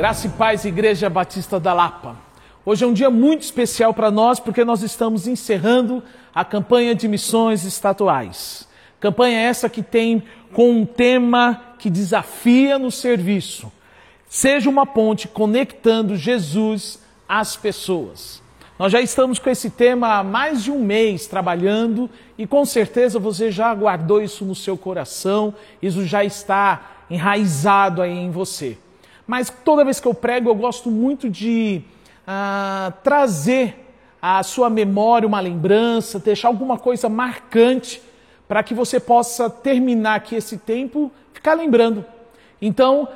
Graça e paz, Igreja Batista da Lapa. Hoje é um dia muito especial para nós porque nós estamos encerrando a campanha de missões estatuais. Campanha essa que tem com um tema que desafia no serviço. Seja uma ponte conectando Jesus às pessoas. Nós já estamos com esse tema há mais de um mês trabalhando e com certeza você já guardou isso no seu coração, isso já está enraizado aí em você. Mas toda vez que eu prego, eu gosto muito de ah, trazer à sua memória uma lembrança, deixar alguma coisa marcante para que você possa terminar aqui esse tempo, ficar lembrando. Então,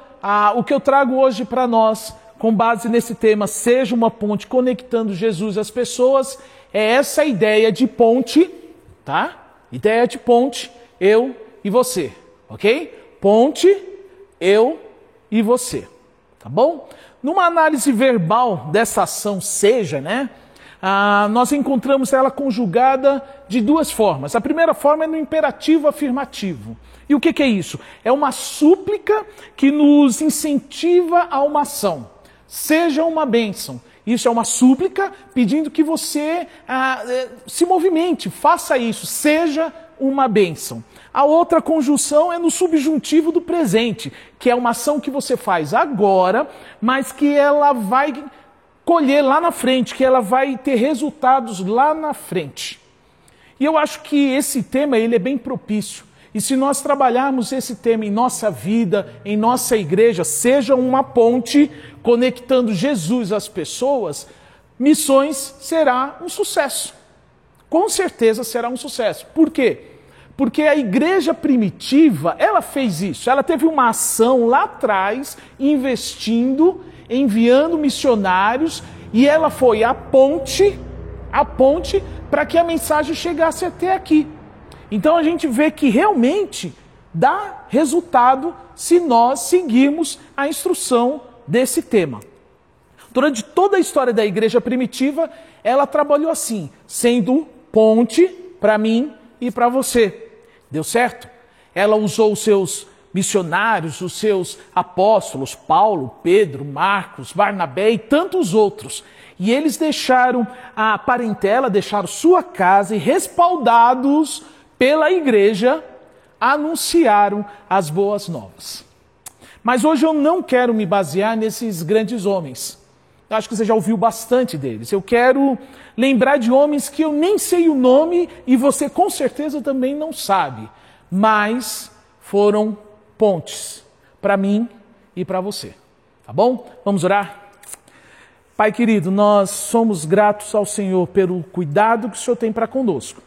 o que eu trago hoje para nós, com base nesse tema, seja uma ponte conectando Jesus às pessoas, é essa ideia de ponte, tá? Ideia de ponte, eu e você, ok? Ponte, eu e você. Tá bom? Numa análise verbal dessa ação seja, né? Ah, nós encontramos ela conjugada de duas formas. A primeira forma é no imperativo afirmativo. E o que, que é isso? É uma súplica que nos incentiva a uma ação. Seja uma bênção. Isso é uma súplica pedindo que você ah, eh, se movimente, faça isso, seja uma bênção. A outra conjunção é no subjuntivo do presente, que é uma ação que você faz agora, mas que ela vai colher lá na frente, que ela vai ter resultados lá na frente. E eu acho que esse tema ele é bem propício. E se nós trabalharmos esse tema em nossa vida, em nossa igreja, seja uma ponte conectando Jesus às pessoas, missões será um sucesso. Com certeza será um sucesso. Por quê? Porque a igreja primitiva, ela fez isso. Ela teve uma ação lá atrás, investindo, enviando missionários, e ela foi a ponte, a ponte para que a mensagem chegasse até aqui. Então a gente vê que realmente dá resultado se nós seguirmos a instrução desse tema. Durante toda a história da igreja primitiva, ela trabalhou assim, sendo ponte para mim e para você. Deu certo? Ela usou os seus missionários, os seus apóstolos, Paulo, Pedro, Marcos, Barnabé e tantos outros. E eles deixaram a parentela, deixaram sua casa e, respaldados pela igreja, anunciaram as boas novas. Mas hoje eu não quero me basear nesses grandes homens. Acho que você já ouviu bastante deles. Eu quero lembrar de homens que eu nem sei o nome e você com certeza também não sabe, mas foram pontes para mim e para você. Tá bom? Vamos orar? Pai querido, nós somos gratos ao Senhor pelo cuidado que o Senhor tem para conosco.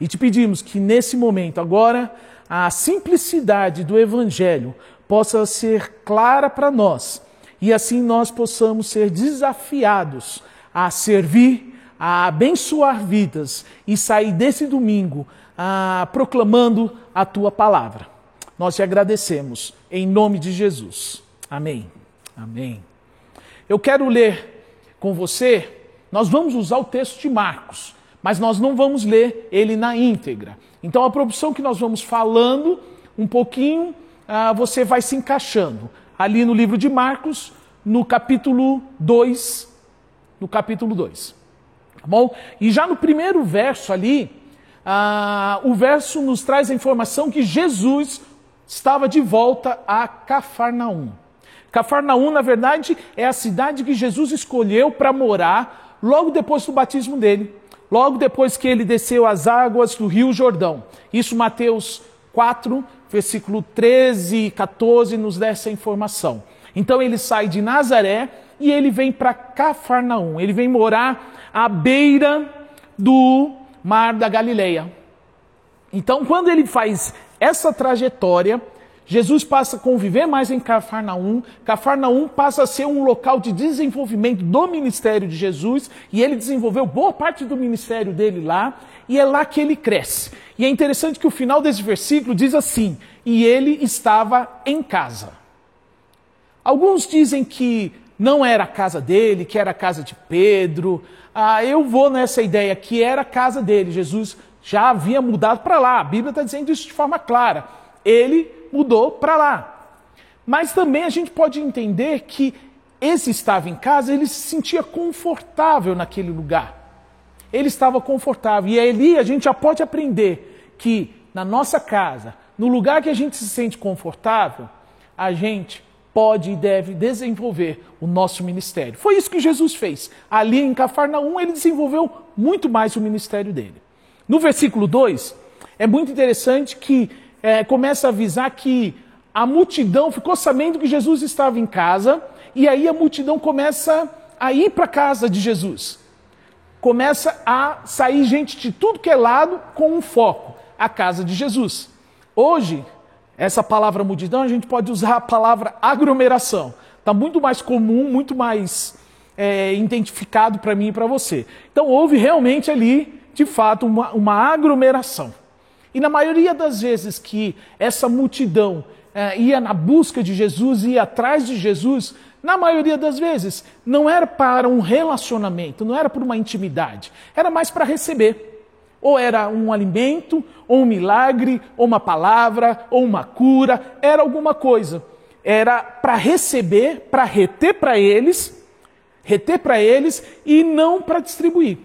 E te pedimos que nesse momento, agora, a simplicidade do Evangelho possa ser clara para nós e assim nós possamos ser desafiados a servir, a abençoar vidas e sair desse domingo ah, proclamando a tua palavra. Nós te agradecemos em nome de Jesus. Amém. Amém. Eu quero ler com você, nós vamos usar o texto de Marcos, mas nós não vamos ler ele na íntegra. Então a proporção que nós vamos falando um pouquinho, ah, você vai se encaixando ali no livro de Marcos, no capítulo 2. No capítulo 2. Tá bom? E já no primeiro verso ali, ah, o verso nos traz a informação que Jesus estava de volta a Cafarnaum. Cafarnaum, na verdade, é a cidade que Jesus escolheu para morar logo depois do batismo dele, logo depois que ele desceu as águas do Rio Jordão. Isso Mateus 4, versículo 13 e 14 nos dá essa informação. Então ele sai de Nazaré e ele vem para Cafarnaum. Ele vem morar à beira do mar da Galileia. Então, quando ele faz essa trajetória, Jesus passa a conviver mais em Cafarnaum. Cafarnaum passa a ser um local de desenvolvimento do ministério de Jesus e ele desenvolveu boa parte do ministério dele lá e é lá que ele cresce. E é interessante que o final desse versículo diz assim: e ele estava em casa. Alguns dizem que não era a casa dele, que era a casa de Pedro. Ah, eu vou nessa ideia que era a casa dele. Jesus já havia mudado para lá. A Bíblia está dizendo isso de forma clara. Ele mudou para lá. Mas também a gente pode entender que esse estava em casa, ele se sentia confortável naquele lugar. Ele estava confortável. E ali a gente já pode aprender que na nossa casa, no lugar que a gente se sente confortável, a gente pode e deve desenvolver o nosso ministério. Foi isso que Jesus fez. Ali em Cafarnaum, ele desenvolveu muito mais o ministério dele. No versículo 2, é muito interessante que é, começa a avisar que a multidão ficou sabendo que Jesus estava em casa, e aí a multidão começa a ir para a casa de Jesus. Começa a sair gente de tudo que é lado com um foco, a casa de Jesus. Hoje, essa palavra multidão, a gente pode usar a palavra aglomeração. Está muito mais comum, muito mais é, identificado para mim e para você. Então, houve realmente ali, de fato, uma, uma aglomeração. E na maioria das vezes que essa multidão é, ia na busca de Jesus, ia atrás de Jesus, na maioria das vezes, não era para um relacionamento, não era por uma intimidade, era mais para receber. Ou era um alimento, ou um milagre, ou uma palavra, ou uma cura, era alguma coisa. Era para receber, para reter para eles, reter para eles e não para distribuir.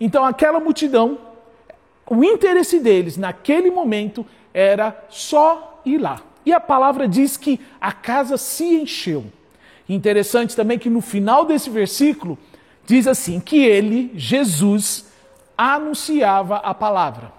Então aquela multidão, o interesse deles naquele momento era só ir lá. E a palavra diz que a casa se encheu. Interessante também que no final desse versículo diz assim: que ele, Jesus, anunciava a palavra.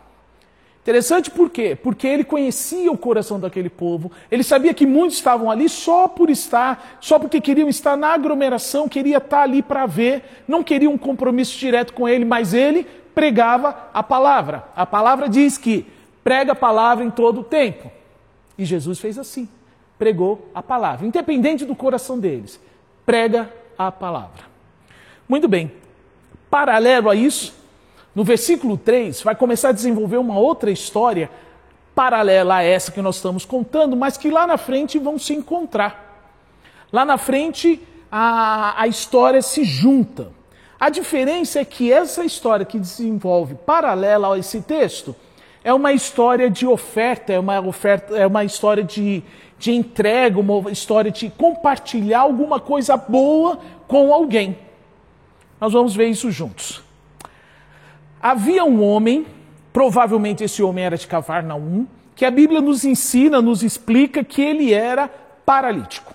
Interessante por quê? Porque ele conhecia o coração daquele povo, ele sabia que muitos estavam ali só por estar, só porque queriam estar na aglomeração, queria estar ali para ver, não queria um compromisso direto com ele, mas ele pregava a palavra. A palavra diz que prega a palavra em todo o tempo. E Jesus fez assim, pregou a palavra, independente do coração deles, prega a palavra. Muito bem, paralelo a isso, no versículo 3, vai começar a desenvolver uma outra história paralela a essa que nós estamos contando, mas que lá na frente vão se encontrar. Lá na frente a, a história se junta. A diferença é que essa história que desenvolve paralela a esse texto é uma história de oferta, é uma, oferta, é uma história de, de entrega, uma história de compartilhar alguma coisa boa com alguém. Nós vamos ver isso juntos. Havia um homem, provavelmente esse homem era de Cafarnaum, que a Bíblia nos ensina, nos explica que ele era paralítico.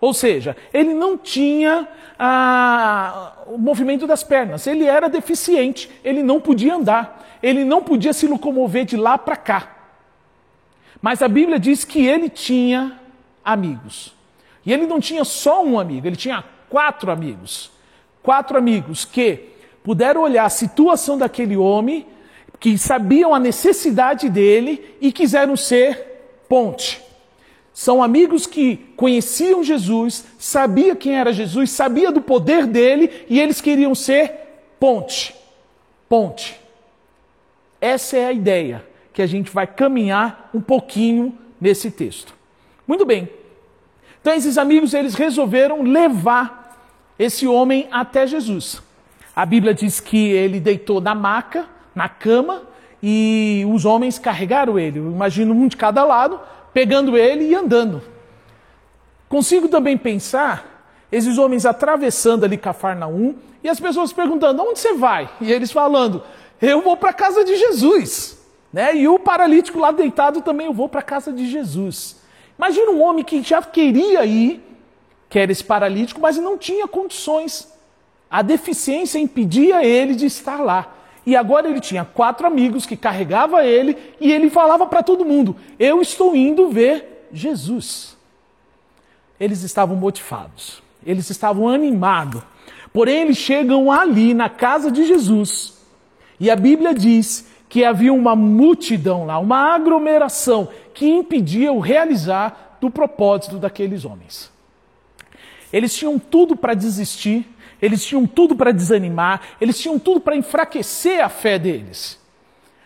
Ou seja, ele não tinha ah, o movimento das pernas, ele era deficiente, ele não podia andar, ele não podia se locomover de lá para cá. Mas a Bíblia diz que ele tinha amigos. E ele não tinha só um amigo, ele tinha quatro amigos. Quatro amigos que puderam olhar a situação daquele homem, que sabiam a necessidade dele e quiseram ser ponte. São amigos que conheciam Jesus, sabia quem era Jesus, sabia do poder dele e eles queriam ser ponte. Ponte. Essa é a ideia que a gente vai caminhar um pouquinho nesse texto. Muito bem. Então esses amigos eles resolveram levar esse homem até Jesus. A Bíblia diz que ele deitou na maca, na cama, e os homens carregaram ele. Eu imagino um de cada lado, pegando ele e andando. Consigo também pensar esses homens atravessando ali Cafarnaum e as pessoas perguntando: onde você vai? E eles falando: eu vou para a casa de Jesus. Né? E o paralítico lá deitado também: eu vou para a casa de Jesus. Imagina um homem que já queria ir, que era esse paralítico, mas não tinha condições. A deficiência impedia ele de estar lá. E agora ele tinha quatro amigos que carregava ele e ele falava para todo mundo: Eu estou indo ver Jesus. Eles estavam motivados, eles estavam animados. Porém, eles chegam ali na casa de Jesus e a Bíblia diz que havia uma multidão lá, uma aglomeração que impedia o realizar do propósito daqueles homens. Eles tinham tudo para desistir, eles tinham tudo para desanimar, eles tinham tudo para enfraquecer a fé deles.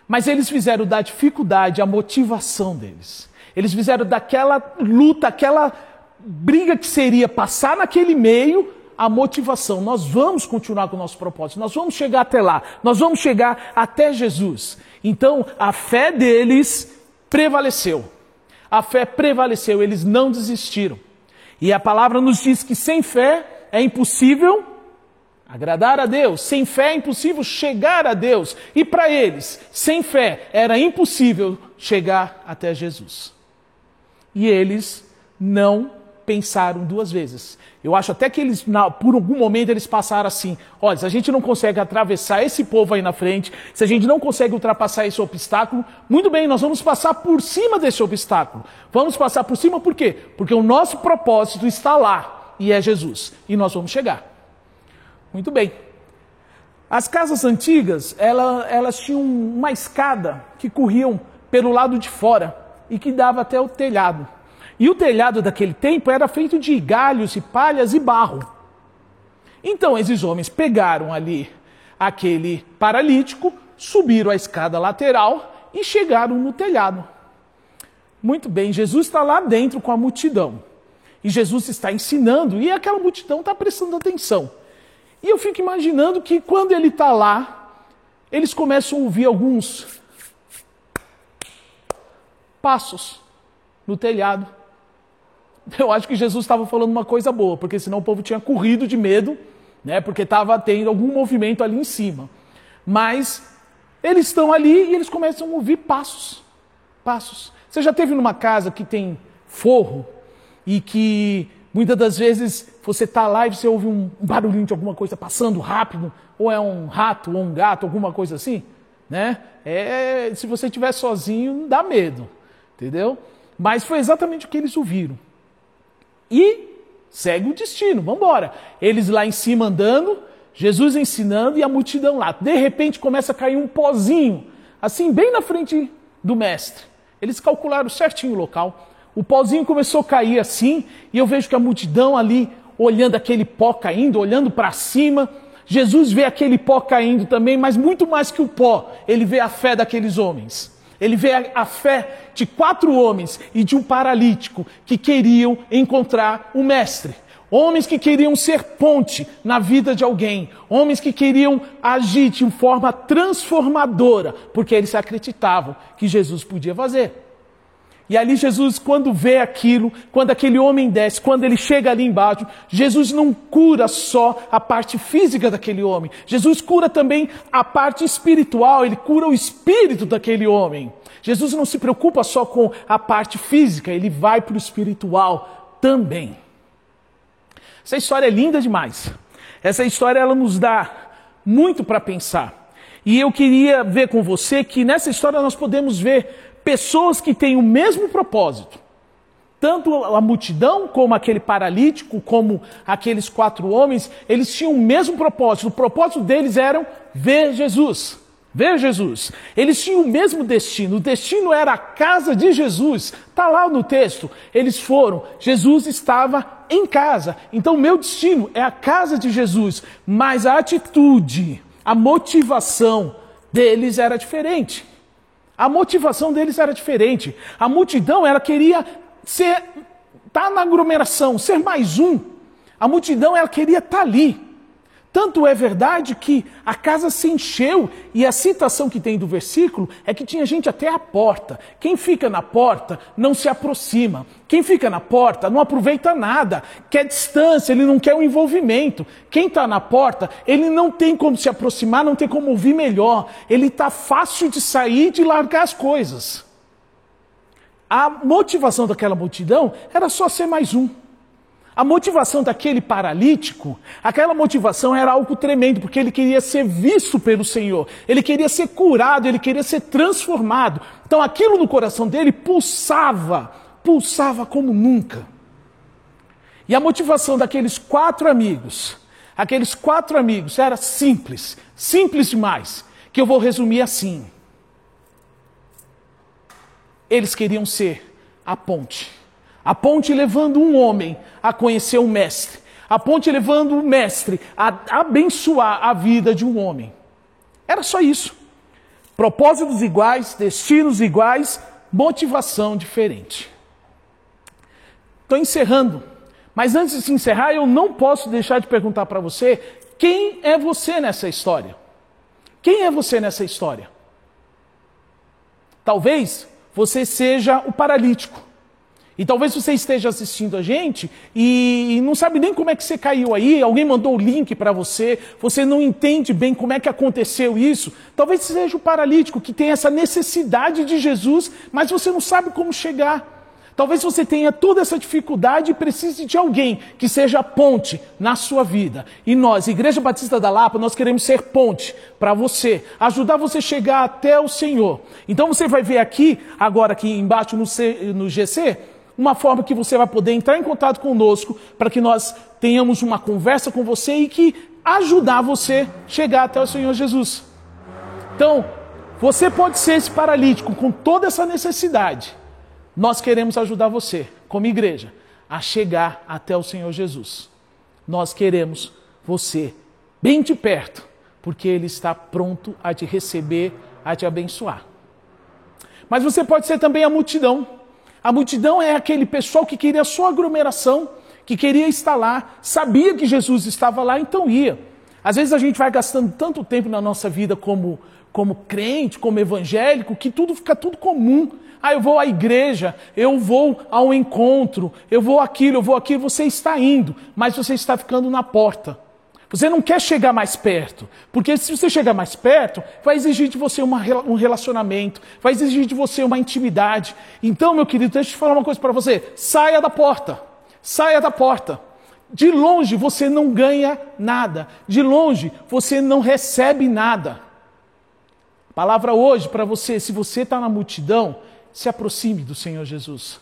Mas eles fizeram da dificuldade a motivação deles. Eles fizeram daquela luta, aquela briga que seria passar naquele meio, a motivação. Nós vamos continuar com o nosso propósito, nós vamos chegar até lá, nós vamos chegar até Jesus. Então, a fé deles prevaleceu. A fé prevaleceu, eles não desistiram. E a palavra nos diz que sem fé é impossível agradar a Deus, sem fé é impossível chegar a Deus. E para eles, sem fé era impossível chegar até Jesus. E eles não pensaram duas vezes. Eu acho até que eles, por algum momento, eles passaram assim: olha, se a gente não consegue atravessar esse povo aí na frente, se a gente não consegue ultrapassar esse obstáculo, muito bem, nós vamos passar por cima desse obstáculo. Vamos passar por cima por quê? Porque o nosso propósito está lá e é Jesus. E nós vamos chegar. Muito bem. As casas antigas, elas, elas tinham uma escada que corriam pelo lado de fora e que dava até o telhado. E o telhado daquele tempo era feito de galhos e palhas e barro. Então esses homens pegaram ali aquele paralítico, subiram a escada lateral e chegaram no telhado. Muito bem, Jesus está lá dentro com a multidão. E Jesus está ensinando e aquela multidão está prestando atenção. E eu fico imaginando que quando ele está lá, eles começam a ouvir alguns passos no telhado. Eu acho que Jesus estava falando uma coisa boa, porque senão o povo tinha corrido de medo, né? Porque estava tendo algum movimento ali em cima. Mas eles estão ali e eles começam a ouvir passos. Passos. Você já teve numa casa que tem forro e que muitas das vezes você está lá e você ouve um barulhinho de alguma coisa passando rápido, ou é um rato ou um gato, alguma coisa assim, né? É, se você estiver sozinho, dá medo, entendeu? Mas foi exatamente o que eles ouviram. E segue o destino, vamos embora. Eles lá em cima andando, Jesus ensinando e a multidão lá. De repente começa a cair um pozinho, assim, bem na frente do mestre. Eles calcularam certinho o local. O pozinho começou a cair assim, e eu vejo que a multidão ali, olhando aquele pó caindo, olhando para cima. Jesus vê aquele pó caindo também, mas muito mais que o pó, ele vê a fé daqueles homens. Ele vê a, fé de quatro homens e de um paralítico que queriam encontrar o Mestre. Homens que queriam ser ponte na vida de alguém. Homens que queriam agir de forma transformadora, porque eles acreditavam que Jesus podia fazer. E ali Jesus, quando vê aquilo, quando aquele homem desce, quando ele chega ali embaixo, Jesus não cura só a parte física daquele homem. Jesus cura também a parte espiritual, ele cura o espírito daquele homem. Jesus não se preocupa só com a parte física, ele vai para o espiritual também. Essa história é linda demais. Essa história ela nos dá muito para pensar. E eu queria ver com você que nessa história nós podemos ver pessoas que têm o mesmo propósito. Tanto a multidão, como aquele paralítico, como aqueles quatro homens, eles tinham o mesmo propósito. O propósito deles era ver Jesus. Ver Jesus. Eles tinham o mesmo destino. O destino era a casa de Jesus. Está lá no texto. Eles foram. Jesus estava em casa. Então, meu destino é a casa de Jesus. Mas a atitude, a motivação deles era diferente. A motivação deles era diferente. A multidão, ela queria ser, estar tá na aglomeração, ser mais um. A multidão, ela queria estar tá ali. Tanto é verdade que a casa se encheu, e a citação que tem do versículo é que tinha gente até a porta. Quem fica na porta não se aproxima. Quem fica na porta não aproveita nada, quer distância, ele não quer o envolvimento. Quem está na porta, ele não tem como se aproximar, não tem como ouvir melhor. Ele está fácil de sair, de largar as coisas. A motivação daquela multidão era só ser mais um. A motivação daquele paralítico, aquela motivação era algo tremendo, porque ele queria ser visto pelo Senhor, ele queria ser curado, ele queria ser transformado. Então aquilo no coração dele pulsava, pulsava como nunca. E a motivação daqueles quatro amigos, aqueles quatro amigos, era simples, simples demais, que eu vou resumir assim. Eles queriam ser a ponte a ponte levando um homem a conhecer o Mestre. A ponte levando o Mestre a abençoar a vida de um homem. Era só isso. Propósitos iguais, destinos iguais, motivação diferente. Estou encerrando. Mas antes de encerrar, eu não posso deixar de perguntar para você: quem é você nessa história? Quem é você nessa história? Talvez você seja o paralítico E talvez você esteja assistindo a gente e não sabe nem como é que você caiu aí, alguém mandou o link para você, você não entende bem como é que aconteceu isso. Talvez seja o paralítico que tem essa necessidade de Jesus, mas você não sabe como chegar. Talvez você tenha toda essa dificuldade e precise de alguém que seja ponte na sua vida. E nós, Igreja Batista da Lapa, nós queremos ser ponte para você, ajudar você a chegar até o Senhor. Então você vai ver aqui, agora aqui embaixo no, C, no GC, uma forma que você vai poder entrar em contato conosco para que nós tenhamos uma conversa com você e que ajudar você chegar até o Senhor Jesus. Então, você pode ser esse paralítico com toda essa necessidade nós queremos ajudar você, como igreja, a chegar até o Senhor Jesus. Nós queremos você bem de perto, porque Ele está pronto a te receber, a te abençoar. Mas você pode ser também a multidão. A multidão é aquele pessoal que queria sua aglomeração, que queria estar lá, sabia que Jesus estava lá, então ia. Às vezes a gente vai gastando tanto tempo na nossa vida como, como crente, como evangélico, que tudo fica tudo comum. Ah, eu vou à igreja, eu vou ao encontro, eu vou aquilo, eu vou aquilo. Você está indo, mas você está ficando na porta. Você não quer chegar mais perto, porque se você chegar mais perto, vai exigir de você uma, um relacionamento, vai exigir de você uma intimidade. Então, meu querido, deixa eu te falar uma coisa para você: saia da porta, saia da porta. De longe você não ganha nada, de longe você não recebe nada. Palavra hoje para você: se você está na multidão, se aproxime do Senhor Jesus.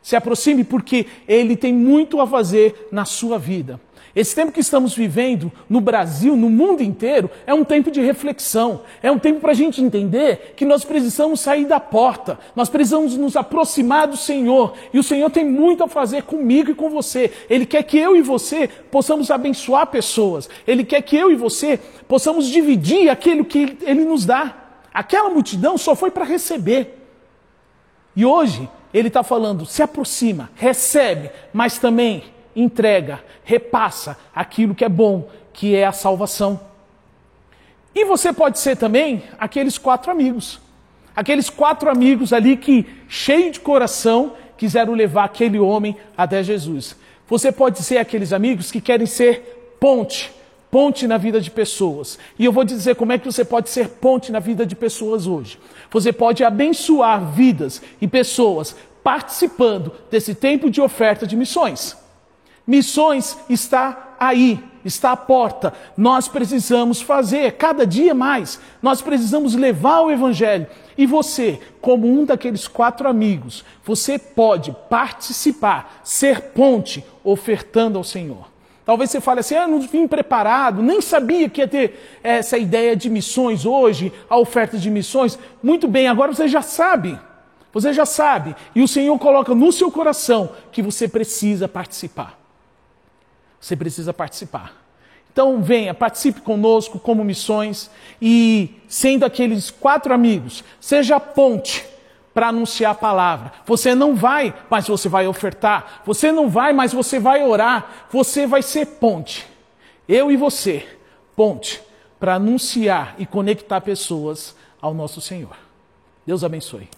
Se aproxime porque Ele tem muito a fazer na sua vida. Esse tempo que estamos vivendo no Brasil, no mundo inteiro, é um tempo de reflexão. É um tempo para a gente entender que nós precisamos sair da porta. Nós precisamos nos aproximar do Senhor. E o Senhor tem muito a fazer comigo e com você. Ele quer que eu e você possamos abençoar pessoas. Ele quer que eu e você possamos dividir aquilo que Ele nos dá. Aquela multidão só foi para receber. E hoje ele está falando: se aproxima, recebe, mas também entrega, repassa aquilo que é bom, que é a salvação. E você pode ser também aqueles quatro amigos. Aqueles quatro amigos ali que, cheio de coração, quiseram levar aquele homem até Jesus. Você pode ser aqueles amigos que querem ser ponte ponte na vida de pessoas. E eu vou dizer como é que você pode ser ponte na vida de pessoas hoje. Você pode abençoar vidas e pessoas participando desse tempo de oferta de missões. Missões está aí, está à porta. Nós precisamos fazer cada dia mais. Nós precisamos levar o evangelho. E você, como um daqueles quatro amigos, você pode participar, ser ponte, ofertando ao Senhor. Talvez você fale assim: ah, não vim preparado, nem sabia que ia ter essa ideia de missões hoje, a oferta de missões. Muito bem, agora você já sabe. Você já sabe. E o Senhor coloca no seu coração que você precisa participar. Você precisa participar. Então venha, participe conosco como missões e sendo aqueles quatro amigos, seja a ponte para anunciar a palavra. Você não vai, mas você vai ofertar. Você não vai, mas você vai orar. Você vai ser ponte. Eu e você, ponte para anunciar e conectar pessoas ao nosso Senhor. Deus abençoe.